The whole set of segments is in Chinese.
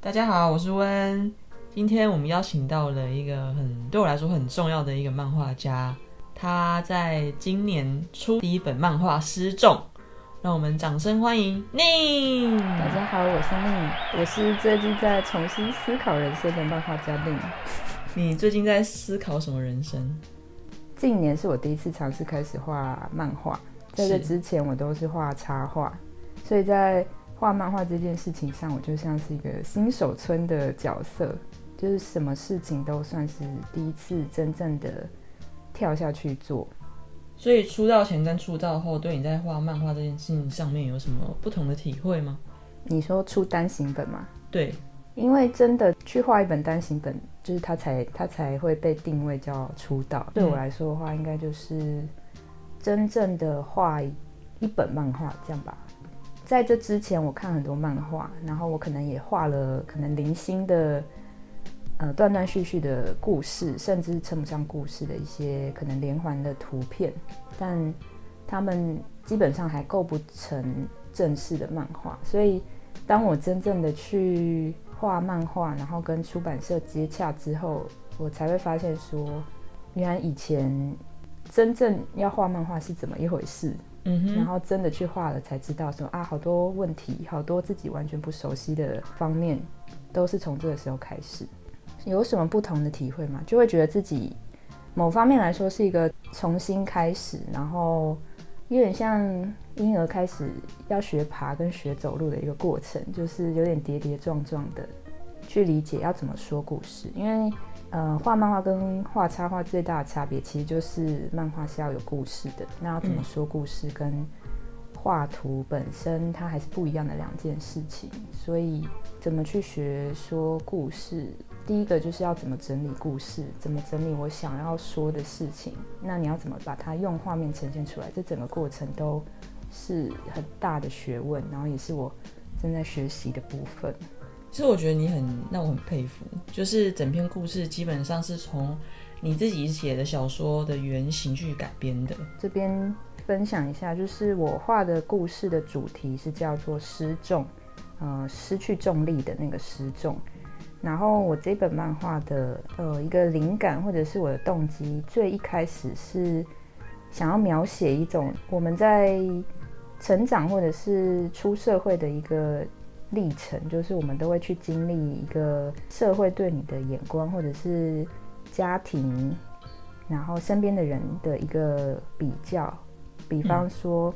大家好，我是温。今天我们邀请到了一个很对我来说很重要的一个漫画家，他在今年出第一本漫画《失重》，让我们掌声欢迎宁。大家好，我是宁，我是最近在重新思考人生的漫画家宁。你最近在思考什么人生？近年是我第一次尝试开始画漫画，在这之前我都是画插画，所以在画漫画这件事情上，我就像是一个新手村的角色，就是什么事情都算是第一次真正的跳下去做。所以出道前跟出道后，对你在画漫画这件事情上面有什么不同的体会吗？你说出单行本吗？对，因为真的去画一本单行本，就是它才它才会被定位叫出道。对我来说的话，应该就是真正的画一一本漫画这样吧。在这之前，我看很多漫画，然后我可能也画了可能零星的呃断断续续的故事，甚至称不上故事的一些可能连环的图片，但他们基本上还构不成正式的漫画，所以当我真正的去画漫画，然后跟出版社接洽之后，我才会发现说，原来以前真正要画漫画是怎么一回事。然后真的去画了，才知道说啊，好多问题，好多自己完全不熟悉的方面，都是从这个时候开始。有什么不同的体会吗？就会觉得自己某方面来说是一个重新开始，然后有点像婴儿开始要学爬跟学走路的一个过程，就是有点跌跌撞撞的去理解要怎么说故事，因为。呃，画漫画跟画插画最大的差别，其实就是漫画是要有故事的，那要怎么说故事，跟画图本身它还是不一样的两件事情。所以，怎么去学说故事？第一个就是要怎么整理故事，怎么整理我想要说的事情。那你要怎么把它用画面呈现出来？这整个过程都是很大的学问，然后也是我正在学习的部分。其实我觉得你很让我很佩服，就是整篇故事基本上是从你自己写的小说的原型去改编的。这边分享一下，就是我画的故事的主题是叫做失重，呃，失去重力的那个失重。然后我这本漫画的呃一个灵感或者是我的动机，最一开始是想要描写一种我们在成长或者是出社会的一个历程，就是我们都会去经历一个社会对你的眼光，或者是家庭，然后身边的人的一个比较。比方说，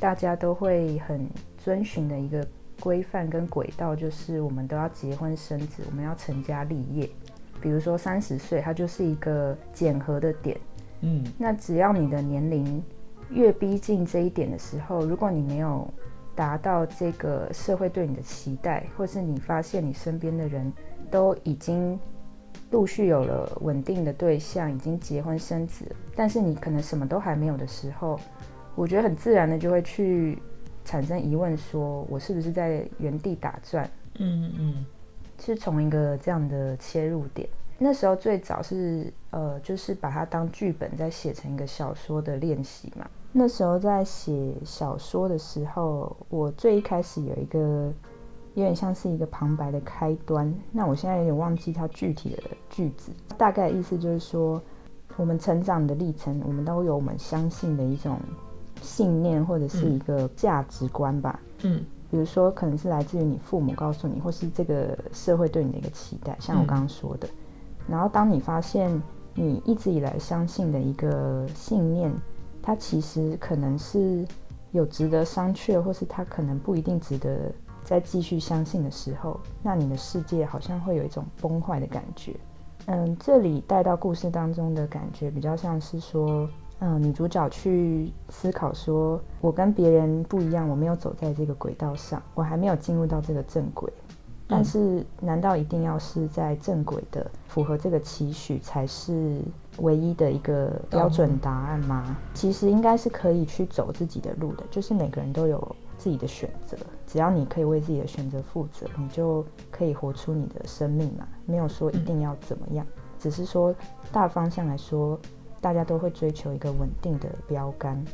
大家都会很遵循的一个规范跟轨道，就是我们都要结婚生子，我们要成家立业。比如说三十岁，它就是一个检核的点。嗯，那只要你的年龄越逼近这一点的时候，如果你没有达到这个社会对你的期待，或是你发现你身边的人都已经陆续有了稳定的对象，已经结婚生子，但是你可能什么都还没有的时候，我觉得很自然的就会去产生疑问：说我是不是在原地打转？嗯嗯是从一个这样的切入点。那时候最早是呃，就是把它当剧本在写成一个小说的练习嘛。那时候在写小说的时候，我最一开始有一个有点像是一个旁白的开端。那我现在有点忘记它具体的句子，大概意思就是说，我们成长的历程，我们都有我们相信的一种信念或者是一个价值观吧。嗯比如说，可能是来自于你父母告诉你，或是这个社会对你的一个期待，像我刚刚说的。然后，当你发现你一直以来相信的一个信念，它其实可能是有值得商榷，或是它可能不一定值得再继续相信的时候，那你的世界好像会有一种崩坏的感觉。嗯，这里带到故事当中的感觉，比较像是说，嗯，女主角去思考说，我跟别人不一样，我没有走在这个轨道上，我还没有进入到这个正轨。但是，难道一定要是在正轨的，符合这个期许才是唯一的一个标准答案吗？其实应该是可以去走自己的路的，就是每个人都有自己的选择，只要你可以为自己的选择负责，你就可以活出你的生命嘛。没有说一定要怎么样，只是说大方向来说，大家都会追求一个稳定的标杆。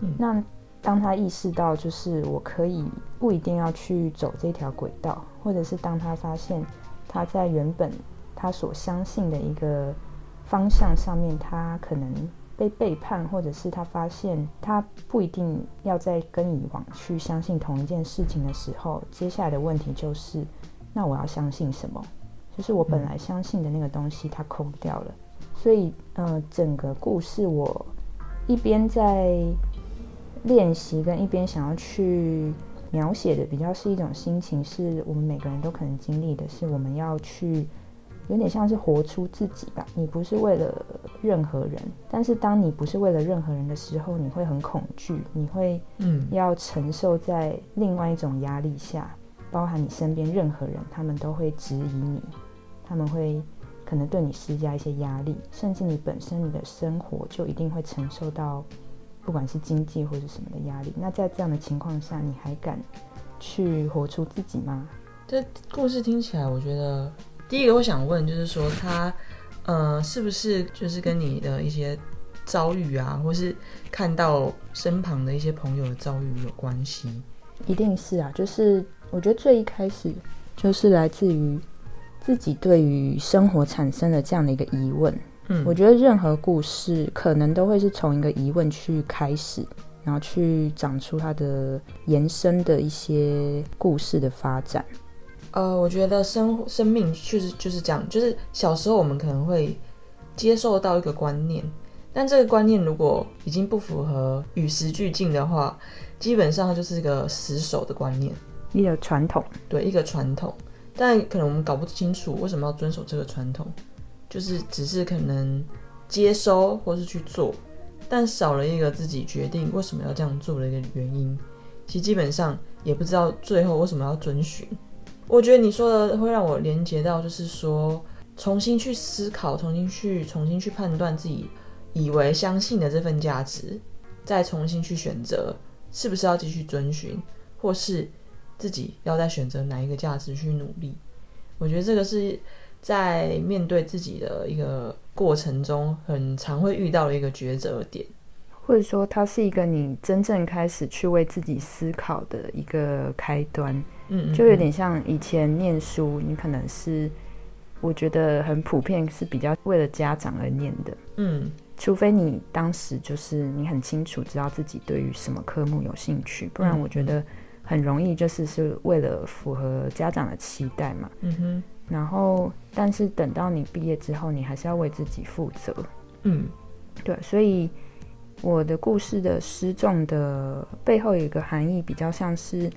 嗯那当他意识到，就是我可以不一定要去走这条轨道，或者是当他发现他在原本他所相信的一个方向上面，他可能被背叛，或者是他发现他不一定要再跟以往去相信同一件事情的时候，接下来的问题就是，那我要相信什么？就是我本来相信的那个东西，它空掉了。所以，呃，整个故事我一边在。练习跟一边想要去描写的比较是一种心情，是我们每个人都可能经历的，是我们要去有点像是活出自己吧。你不是为了任何人，但是当你不是为了任何人的时候，你会很恐惧，你会嗯要承受在另外一种压力下，包含你身边任何人，他们都会质疑你，他们会可能对你施加一些压力，甚至你本身你的生活就一定会承受到。不管是经济或者什么的压力，那在这样的情况下，你还敢去活出自己吗？这故事听起来，我觉得第一个我想问就是说，他呃，是不是就是跟你的一些遭遇啊，或是看到身旁的一些朋友的遭遇有关系？一定是啊，就是我觉得最一开始就是来自于自己对于生活产生了这样的一个疑问。我觉得任何故事可能都会是从一个疑问去开始，然后去长出它的延伸的一些故事的发展。呃，我觉得生生命确实就是这样，就是小时候我们可能会接受到一个观念，但这个观念如果已经不符合与时俱进的话，基本上就是一个死守的观念，一个传统，对，一个传统。但可能我们搞不清楚为什么要遵守这个传统。就是只是可能接收或是去做，但少了一个自己决定为什么要这样做的一个原因。其实基本上也不知道最后为什么要遵循。我觉得你说的会让我连接到，就是说重新去思考，重新去重新去判断自己以为相信的这份价值，再重新去选择是不是要继续遵循，或是自己要再选择哪一个价值去努力。我觉得这个是。在面对自己的一个过程中，很常会遇到的一个抉择点，或者说它是一个你真正开始去为自己思考的一个开端。嗯，就有点像以前念书，你可能是我觉得很普遍是比较为了家长而念的。嗯，除非你当时就是你很清楚知道自己对于什么科目有兴趣，不然我觉得很容易就是是为了符合家长的期待嘛。嗯哼。然后，但是等到你毕业之后，你还是要为自己负责。嗯，对，所以我的故事的失重的背后有一个含义，比较像是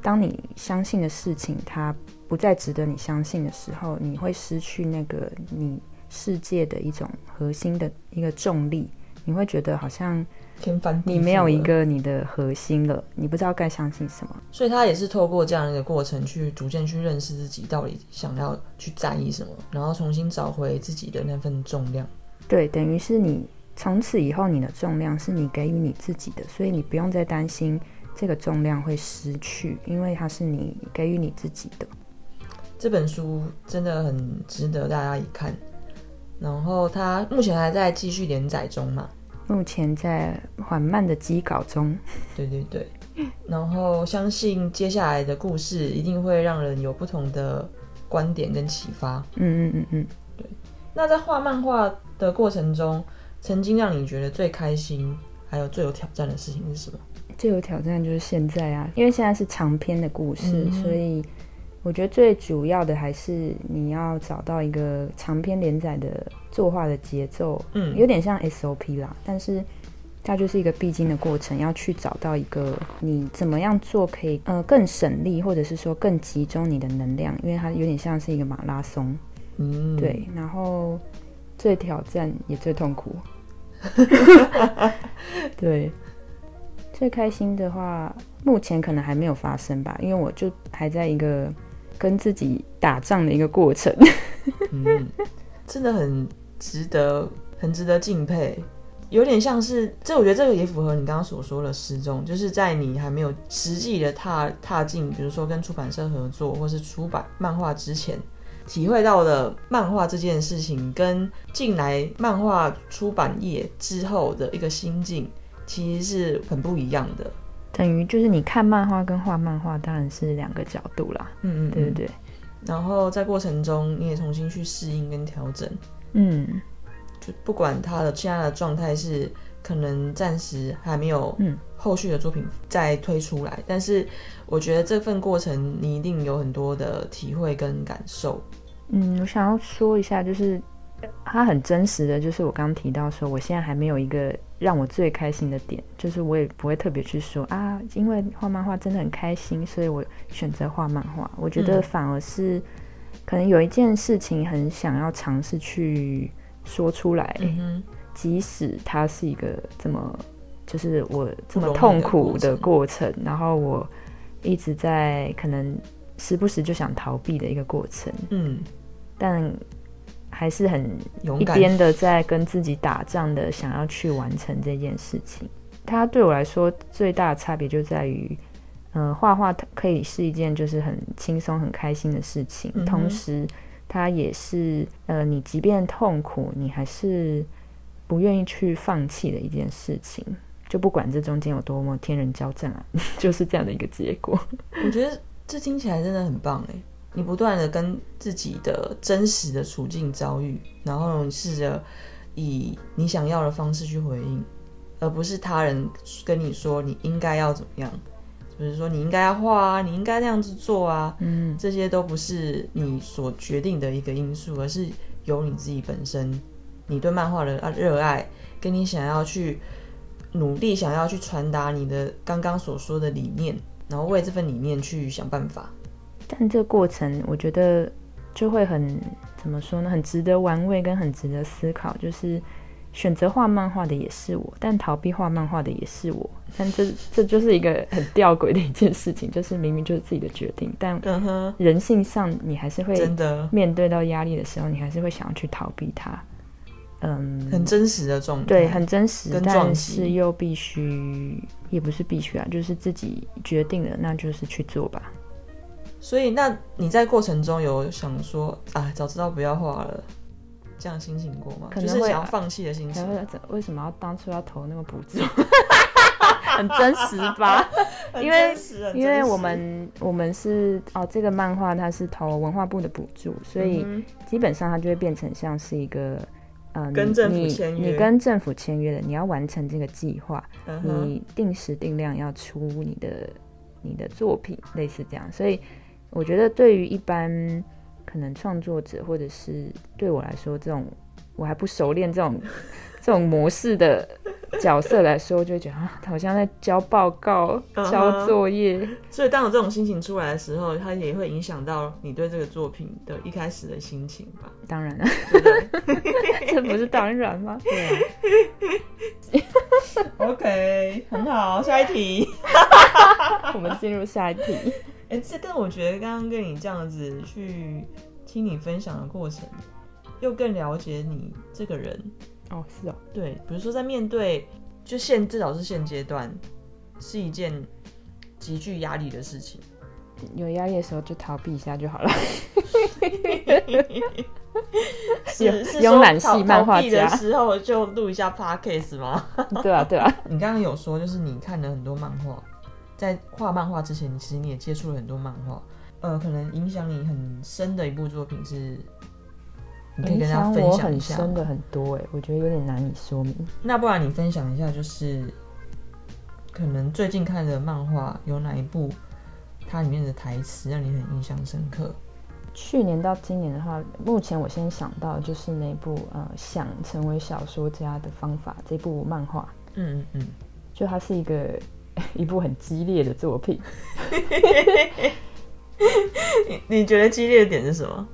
当你相信的事情它不再值得你相信的时候，你会失去那个你世界的一种核心的一个重力，你会觉得好像。天翻地你没有一个你的核心了，你不知道该相信什么。所以他也是透过这样一个过程，去逐渐去认识自己到底想要去在意什么，然后重新找回自己的那份重量。对，等于是你从此以后你的重量是你给予你自己的，所以你不用再担心这个重量会失去，因为它是你给予你自己的。这本书真的很值得大家一看，然后它目前还在继续连载中嘛。目前在缓慢的积稿中。对对对，然后相信接下来的故事一定会让人有不同的观点跟启发。嗯嗯嗯嗯，对。那在画漫画的过程中，曾经让你觉得最开心，还有最有挑战的事情是什么？最有挑战就是现在啊，因为现在是长篇的故事，所以。我觉得最主要的还是你要找到一个长篇连载的作画的节奏，嗯，有点像 SOP 啦，但是它就是一个必经的过程，要去找到一个你怎么样做可以呃更省力，或者是说更集中你的能量，因为它有点像是一个马拉松，嗯，对，然后最挑战也最痛苦，对，最开心的话目前可能还没有发生吧，因为我就还在一个。跟自己打仗的一个过程，嗯，真的很值得，很值得敬佩。有点像是，这我觉得这个也符合你刚刚所说的失踪，就是在你还没有实际的踏踏进，比如说跟出版社合作或是出版漫画之前，体会到的漫画这件事情，跟进来漫画出版业之后的一个心境，其实是很不一样的。等于就是你看漫画跟画漫画当然是两个角度啦，嗯嗯，对不对？然后在过程中，你也重新去适应跟调整，嗯就不管他的现在的状态是可能暂时还没有嗯后续的作品再推出来，但是我觉得这份过程你一定有很多的体会跟感受。嗯，我想要说一下，就是他很真实的，就是我刚刚提到说，我现在还没有一个让我最开心的点，就是我也不会特别去说啊，因为画漫画真的很开心，所以我选择画漫画。我觉得嗯反而是可能有一件事情很想要尝试去说出来，嗯，即使它是一个这么就是我这么痛苦的过过程，然后我一直在可能时不时就想逃避的一个过程，嗯，但还是很勇敢，一边的在跟自己打仗的想要去完成这件事情。它对我来说最大的差别就在于，呃，画画可以是一件就是很轻松、很开心的事情，嗯同时它也是呃，你即便痛苦，你还是不愿意去放弃的一件事情。就不管这中间有多么天人交战啊，就是这样的一个结果。我觉得这听起来真的很棒哎！你不断的跟自己的真实的处境遭遇，然后你试着以你想要的方式去回应，而不是他人跟你说你应该要怎么样，比如说你应该要画啊，你应该那样子做啊，嗯这些都不是你所决定的一个因素，而是由你自己本身，你对漫画的热爱，跟你想要去努力想要去传达你的刚刚所说的理念，然后为这份理念去想办法。但这个过程，我觉得就会很怎么说呢？很值得玩味，跟很值得思考。就是选择画漫画的也是我，但逃避画漫画的也是我。但这这就是一个很吊诡的一件事情，就是明明就是自己的决定，但嗯哼，人性上你还是会真的面对到压力的时候，你还是会想要去逃避它。嗯，很真实的状态。对，很真实但是又必须，也不是必须啊，就是自己决定了，那就是去做吧。所以，那你在过程中有想说哎，早知道不要画了，这样心情过吗？可能会啊就是想要放弃的心情。为什么要当初要投那个补助？很真实吧？因为因为我们我们是哦，这个漫画它是投文化部的补助，所以嗯基本上它就会变成像是一个呃，你跟政府你签约你跟政府签约的，你要完成这个计划，你定时定量要出你的你的作品，类似这样。所以我觉得对于一般可能创作者，或者是对我来说这种我还不熟练这种这种模式的角色来说，我就会觉得啊，好像在交报告、交作业。所以，当有这种心情出来的时候，它也会影响到你对这个作品的一开始的心情吧？当然了，这不是当然吗？对啊，？OK，很好，下一题。我们进入下一题。哎、这跟我觉得刚刚跟你这样子去听你分享的过程，又更了解你这个人。哦，是哦，对，比如说在面对，就现至少是现阶段，是一件极具压力的事情。有压力的时候就逃避一下就好了。是是慵懒系漫画家的家时候就录一下 podcast 吗？对啊，对啊。你刚刚有说，就是你看了很多漫画，在画漫画之前，你其实你也接触了很多漫画。呃，可能影响你很深的一部作品是，你可以跟大家分享一下很。深的很多哎，我觉得有点难以说明。那不然你分享一下，就是可能最近看的漫画有哪一部，它里面的台词让你很印象深刻？去年到今年的话，目前我先想到就是那部呃《想成为小说家的方法》这部漫画，嗯嗯嗯，就它是一个 一部很激烈的作品。你 你觉得激烈的点是什么？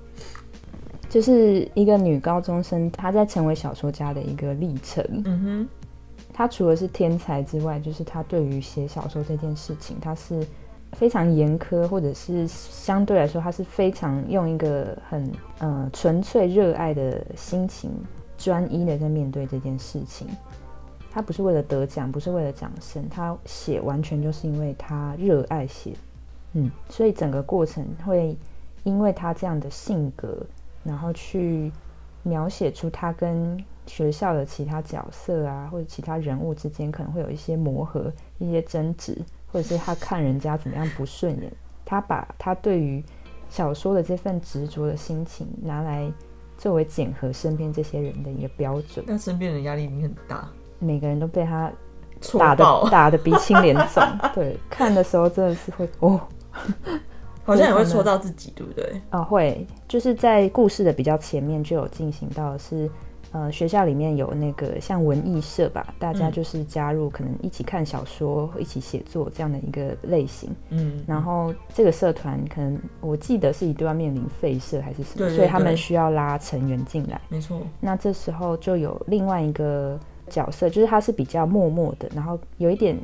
就是一个女高中生，她在成为小说家的一个历程。嗯哼，她除了是天才之外，就是她对于写小说这件事情，她是非常严苛，或者是相对来说，她是非常用一个很呃纯粹热爱的心情，专一的在面对这件事情。她不是为了得奖，不是为了掌声，他写完全就是因为他热爱写。嗯，所以整个过程会因为他这样的性格，然后去描写出他跟学校的其他角色啊，或者其他人物之间可能会有一些磨合、一些争执，或者是他看人家怎么样不顺眼，他把他对于小说的这份执着的心情拿来作为检核身边这些人的一个标准。那身边人压力一定很大，每个人都被他打的，打的鼻青脸肿。对，看的时候真的是会哦 好像也会戳到自己，对不对？啊会，就是在故事的比较前面就有进行到是。呃，学校里面有那个像文艺社吧，大家嗯就是加入可能一起看小说、一起写作这样的一个类型。嗯，然后这个社团可能我记得是一定要面临废社还是什么，所以他们需要拉成员进来。没错，那这时候就有另外一个角色，就是他是比较默默的，然后有一点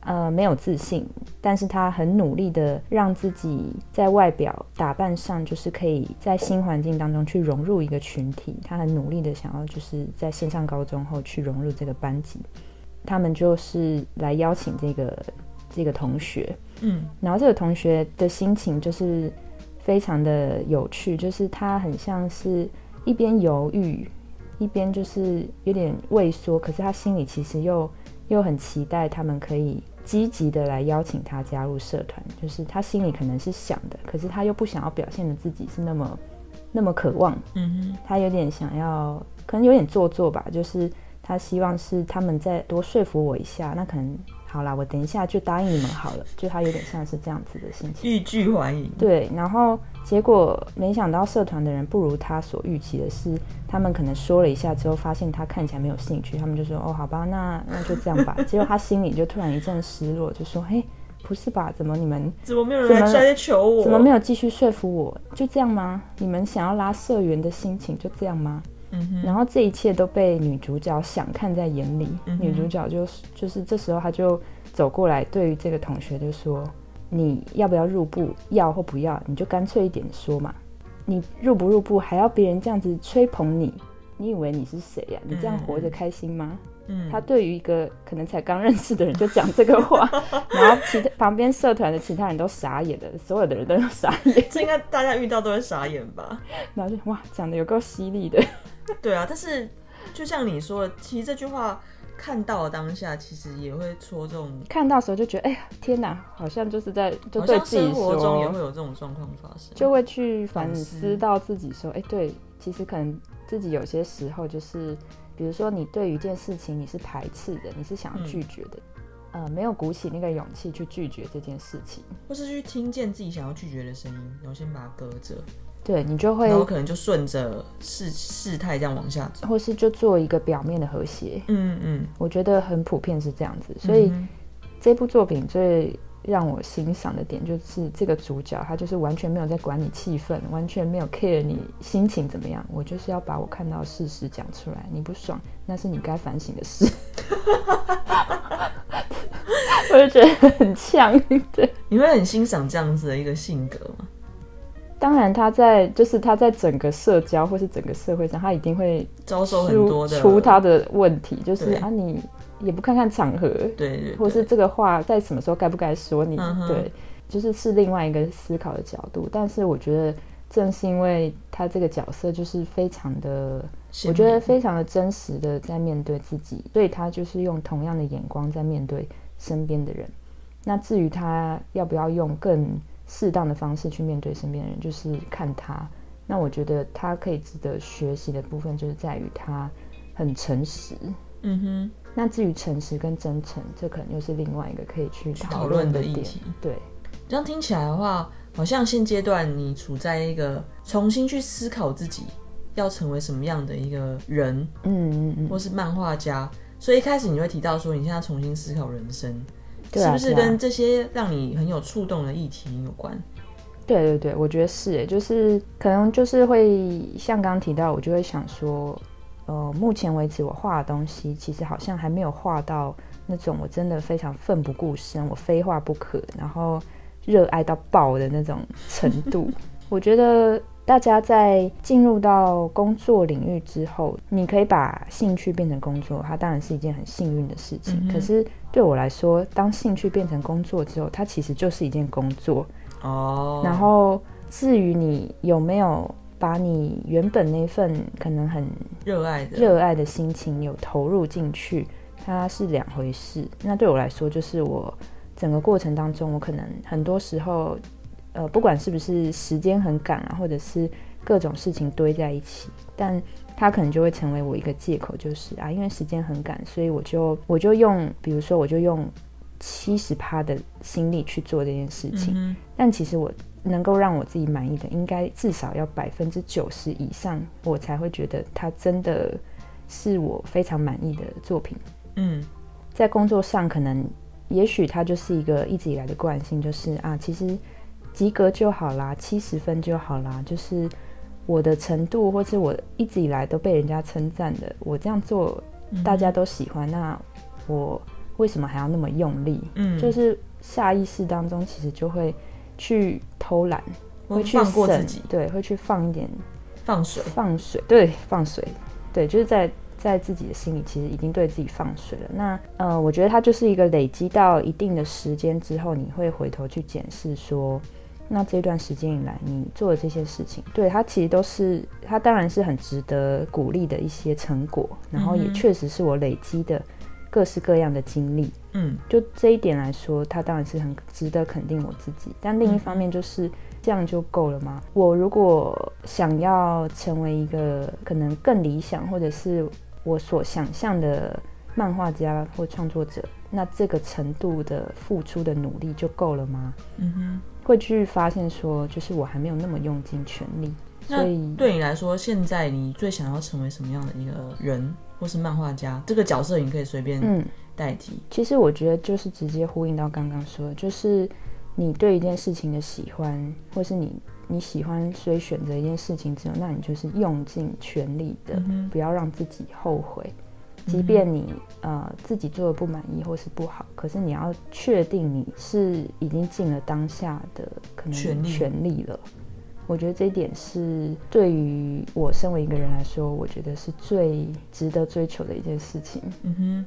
呃没有自信，但是他很努力的让自己在外表打扮上，就是可以在新环境当中去融入一个群体。他很努力的想要就是在升上高中后去融入这个班级。他们就是来邀请这个这个同学，嗯然后这个同学的心情就是非常的有趣，就是他很像是一边犹豫，一边就是有点畏缩，可是他心里其实又又很期待他们可以积极的来邀请他加入社团，就是他心里可能是想的，可是他又不想要表现的自己是那么那么渴望，嗯他有点想要，可能有点做作吧，就是他希望是他们再多说服我一下，那可能好啦，我等一下就答应你们好了，就他有点像是这样子的心，情。欲拒还迎，对，然后结果没想到社团的人不如他所预期的是，他们可能说了一下之后，发现他看起来没有兴趣，他们就说哦，好吧，那 那就这样吧。结果他心里就突然一阵失落，就说嘿，不是吧？怎么你们 怎么没有人怎么来来求我？怎么没有继续说服我？就这样吗？你们想要拉社员的心情就这样吗？嗯，然后这一切都被女主角想看在眼里。嗯女主角就是就是这时候，她就走过来，对于这个同学就说：“你要不要入部？要或不要，你就干脆一点说嘛。你入不入部，还要别人这样子吹捧你？你以为你是谁呀、你这样活着开心吗？”嗯，他对于一个可能才刚认识的人就讲这个话，然后其他旁边社团的其他人都傻眼了，所有的人都傻眼，这应该大家遇到都会傻眼吧？然后就哇，讲的有够犀利的。对啊，但是就像你说的，其实这句话看到的当下，其实也会戳中，看到时候就觉得，哎呀，天哪，好像就是在就对自己生活中也会，有这种状况发生。就会去反思到自己说，哎，对，其实可能自己有些时候就是，比如说你对于一件事情你是排斥的，你是想要拒绝的，呃，没有鼓起那个勇气去拒绝这件事情，或是去听见自己想要拒绝的声音，然后先把它搁着，对你就会然，后可能就顺着事事态这样往下走。或是就做一个表面的和谐。嗯嗯，我觉得很普遍是这样子，所以嗯这部作品最让我欣赏的点就是这个主角，他就是完全没有在管你气氛，完全没有 care 你心情怎么样，我就是要把我看到的事实讲出来。你不爽，那是你该反省的事。我就觉得很呛，对。你会很欣赏这样子的一个性格吗？当然，他在就是他在整个社交或是整个社会上，他一定会遭受很多的出他的问题，就是啊，你也不看看场合，对对对，或是这个话在什么时候该不该说你，嗯对，就是是另外一个思考的角度。但是我觉得正是因为他这个角色就是非常的，我觉得非常的真实的在面对自己，所以他就是用同样的眼光在面对身边的人。那至于他要不要用更适当的方式去面对身边的人，就是看他。那我觉得他可以值得学习的部分，就是在于他很诚实。嗯哼，那至于诚实跟真诚，这可能又是另外一个可以去讨讨论论的议题。对，这样听起来的话，好像现阶段你处在一个重新去思考自己要成为什么样的一个人，嗯嗯嗯，或是漫画家。所以一开始你会提到说，你现在重新思考人生，对啊是不是跟这些让你很有触动的议题有关？对对对，我觉得是诶，就是可能就是会像刚刚提到，我就会想说，呃，目前为止我画的东西，其实好像还没有画到那种我真的非常奋不顾身，我非画不可，然后热爱到爆的那种程度。我觉得大家在进入到工作领域之后，你可以把兴趣变成工作，它当然是一件很幸运的事情。嗯可是对我来说，当兴趣变成工作之后，它其实就是一件工作。哦，然后至于你有没有把你原本那份可能很热爱的，热爱的心情有投入进去，它是两回事。那对我来说，就是我整个过程当中，我可能很多时候，呃，不管是不是时间很赶啊，或者是各种事情堆在一起，但它可能就会成为我一个借口，就是啊，因为时间很赶，所以我就我就用，比如说我就用七十趴的心力去做这件事情，但其实我能够让我自己满意的，应该至少要百分之九十以上，我才会觉得它真的是我非常满意的作品。嗯，在工作上可能。也许它就是一个一直以来的惯性，就是啊，其实及格就好啦，七十分就好啦，就是我的程度，或是我一直以来都被人家称赞的，我这样做大家都喜欢，那我为什么还要那么用力？嗯，就是下意识当中其实就会去偷懒，会去放过自己，对，会去放一点放水，放水，对，放水，对，就是在。在自己的心里，其实已经对自己放水了。那呃，我觉得它就是一个累积到一定的时间之后，你会回头去检视说，那这段时间以来你做的这些事情，对它其实都是它当然是很值得鼓励的一些成果，然后也确实是我累积的各式各样的经历。嗯，就这一点来说，它当然是很值得肯定我自己。但另一方面，就是这样就够了吗？我如果想要成为一个可能更理想，或者是我所想象的漫画家或创作者，那这个程度的付出的努力就够了吗？嗯哼，会去发现说，就是我还没有那么用尽全力。所以对你来说，现在你最想要成为什么样的一个人，或是漫画家？这个角色你可以随便代替。其实我觉得就是直接呼应到刚刚说的，就是你对一件事情的喜欢，或是你。你喜欢所以选择一件事情之后，那你就是用尽全力的，不要让自己后悔。即便你呃自己做的不满意或是不好，可是你要确定你是已经尽了当下的可能全力了。我觉得这一点是对于我身为一个人来说，我觉得是最值得追求的一件事情。嗯哼，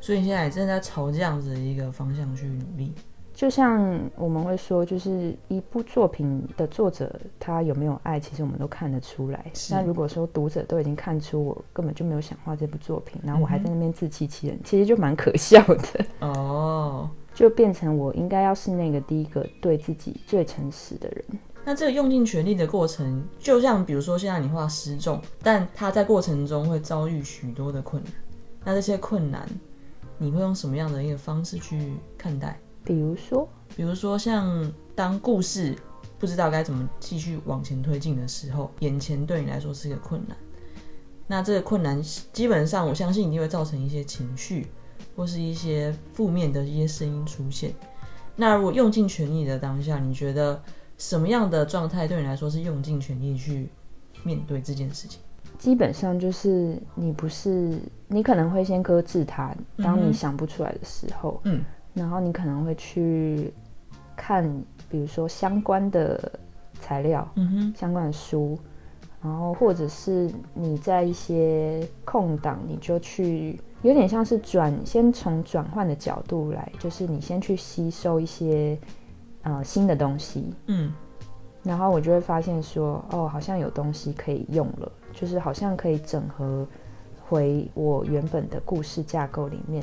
所以你现在正在朝这样子的一个方向去努力。就像我们会说，就是一部作品的作者他有没有爱，其实我们都看得出来。那如果说读者都已经看出我根本就没有想画这部作品，然后我还在那边自欺欺人，其实就蛮可笑的。哦，就变成我应该要是那个第一个对自己最诚实的人。那这个用尽全力的过程，就像比如说现在你画失重，但他在过程中会遭遇许多的困难。那这些困难，你会用什么样的一个方式去看待？比如说，比如说像当故事不知道该怎么继续往前推进的时候，眼前对你来说是一个困难。那这个困难基本上，我相信一定会造成一些情绪或是一些负面的一些声音出现。那如果用尽全力的当下，你觉得什么样的状态对你来说是用尽全力去面对这件事情？基本上就是你不是你可能会先搁置它，当你想不出来的时候，嗯。然后你可能会去看，比如说相关的材料，嗯哼，相关的书，然后或者是你在一些空档，你就去，有点像是转，先从转换的角度来，就是你先去吸收一些呃新的东西，嗯，然后我就会发现说，哦，好像有东西可以用了，就是好像可以整合回我原本的故事架构里面。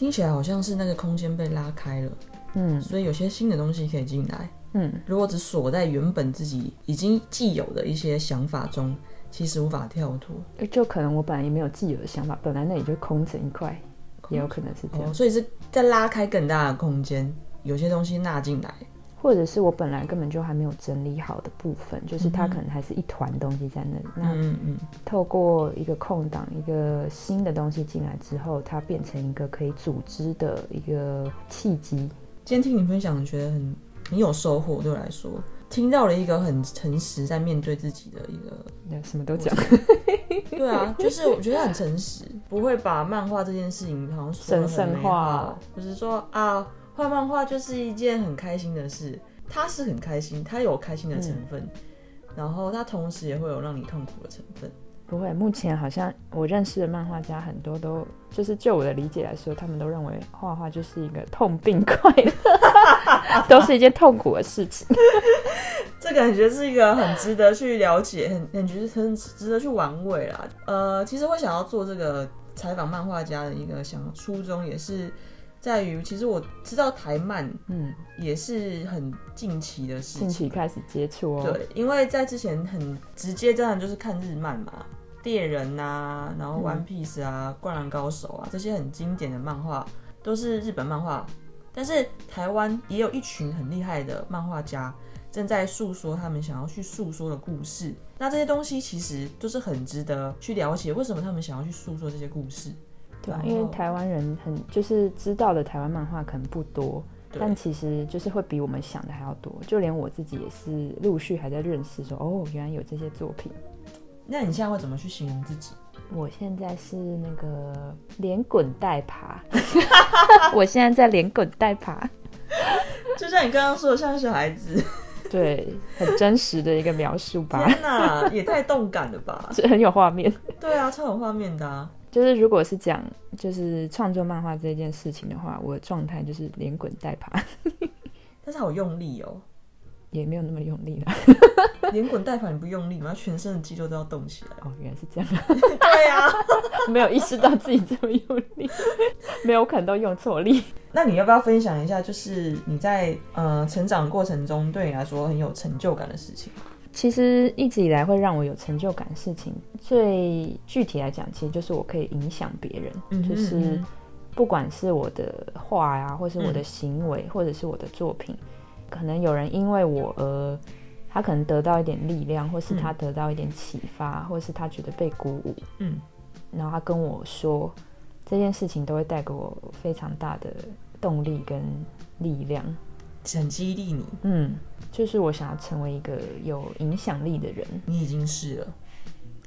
听起来好像是那个空间被拉开了，嗯，所以有些新的东西可以进来，嗯。如果只锁在原本自己已经既有的一些想法中，其实无法跳脱。就可能我本来也没有既有的想法，本来那里就空成一块，也有可能是这样。所以是在拉开更大的空间，有些东西纳进来。或者是我本来根本就还没有整理好的部分，就是它可能还是一团东西在那里。那嗯嗯，透过一个空档，一个新的东西进来之后，它变成一个可以组织的一个契机。今天听你分享，觉得很很有收获。对我来说，听到了一个很诚实在面对自己的一个，什么都讲。对啊，就是我觉得很诚实，不会把漫画这件事情好像神圣化，就是说啊。画漫画就是一件很开心的事，他是很开心，他有开心的成分，然后他同时也会有让你痛苦的成分。不会，目前好像我认识的漫画家很多都就是就我的理解来说，他们都认为画画就是一个痛并快乐，都是一件痛苦的事情。这感觉是一个很值得去了解，很很觉得很值得去玩味啦。呃，其实我想要做这个采访漫画家的一个想初衷也是。在于，其实我知道台漫嗯，也是很近期的事情，近期开始接触哦。对，因为在之前很直接，当然就是看日漫嘛，猎人啊，然后 One Piece 啊，灌篮高手啊，这些很经典的漫画都是日本漫画，但是台湾也有一群很厉害的漫画家。正在诉说他们想要去诉说的故事，那这些东西其实都是很值得去了解，为什么他们想要去诉说这些故事？对啊，因为台湾人很就是知道的台湾漫画可能不多，但其实就是会比我们想的还要多。就连我自己也是陆续还在认识说，哦，原来有这些作品。那你现在会怎么去形容自己？我现在是那个连滚带爬，我现在在连滚带爬，就像你刚刚说的，像小孩子，对，很真实的一个描述吧，天哪，也太动感了吧？这很有画面。对啊，超有画面的啊。就是如果是讲就是创作漫画这件事情的话，我的状态就是连滚带爬，但是好用力哦，也没有那么用力了。连滚带爬你不用力吗？全身的肌肉都要动起来。哦，原来是这样，对啊，没有意识到自己这么用力，没有，我可能都用错力。那你要不要分享一下，就是你在呃成长过程中对你来说很有成就感的事情？其实一直以来会让我有成就感的事情，最具体来讲，其实就是我可以影响别人，嗯哼就是不管是我的话呀、或是我的行为，或者是我的作品，可能有人因为我而他可能得到一点力量，或是他得到一点启发，或是他觉得被鼓舞，嗯。然后他跟我说这件事情，都会带给我非常大的动力跟力量。很激励你，嗯，就是我想要成为一个有影响力的人，你已经是了。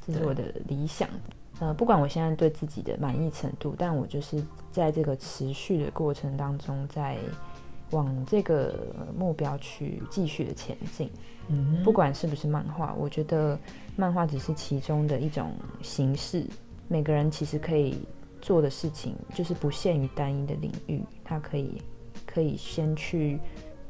这是我的理想。呃，不管我现在对自己的满意程度，但我就是在这个持续的过程当中，在往这个目标去继续的前进。嗯不管是不是漫画，我觉得漫画只是其中的一种形式。每个人其实可以做的事情，就是不限于单一的领域，他可以可以先去，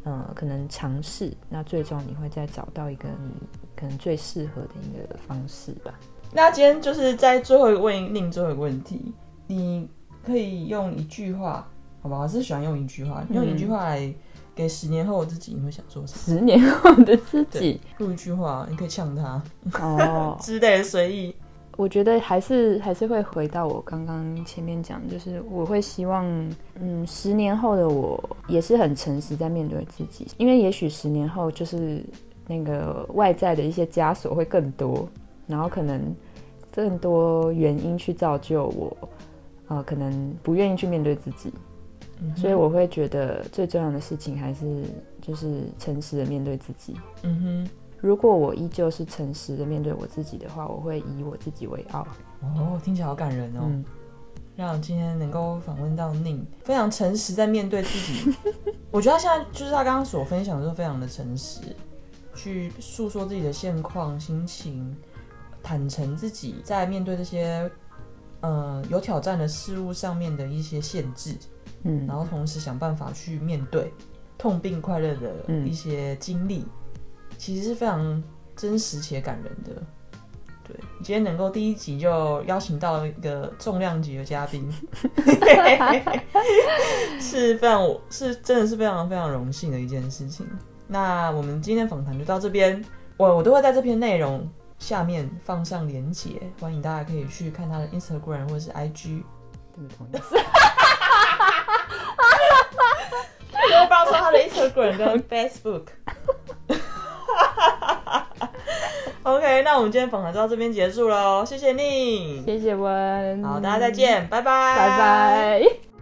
呃，可能尝试，那最终你会再找到一个你可能最适合的一个方式吧。那今天就是在最后一个问另最后一个问题，你可以用一句话，好吧？我是喜欢用一句话，用一句话来给十年后的自己，你会想做什么？十年后的自己，录一句话，你可以呛他哦，之类的，随意。我觉得还是还是会回到我刚刚前面讲，就是我会希望，嗯，十年后的我也是很诚实在面对自己，因为也许十年后就是那个外在的一些枷锁会更多，然后可能更多原因去造就我，呃，可能不愿意去面对自己，嗯所以我会觉得最重要的事情还是就是诚实的面对自己。嗯哼。如果我依旧是诚实的面对我自己的话，我会以我自己为傲。哦，听起来好感人哦。嗯，让今天能够访问到宁，非常诚实在面对自己。我觉得他现在就是他刚刚所分享的都非常的诚实，去诉说自己的现况、心情，坦诚自己在面对这些呃有挑战的事物上面的一些限制，嗯，然后同时想办法去面对痛并快乐的嗯一些经历，其实是非常真实且感人的。对，今天能够第一集就邀请到一个重量级的嘉宾，是非常是真的是非常非常荣幸的一件事情。那我们今天访谈就到这边，我我都会在这篇内容下面放上连结，欢迎大家可以去看他的 Instagram 或者是 IG。这么同意。我会放上他的 Instagram 跟 Facebook。OK，那我们今天访谈就到这边结束喽，谢谢你。谢谢温，好，大家再见，拜拜，拜拜。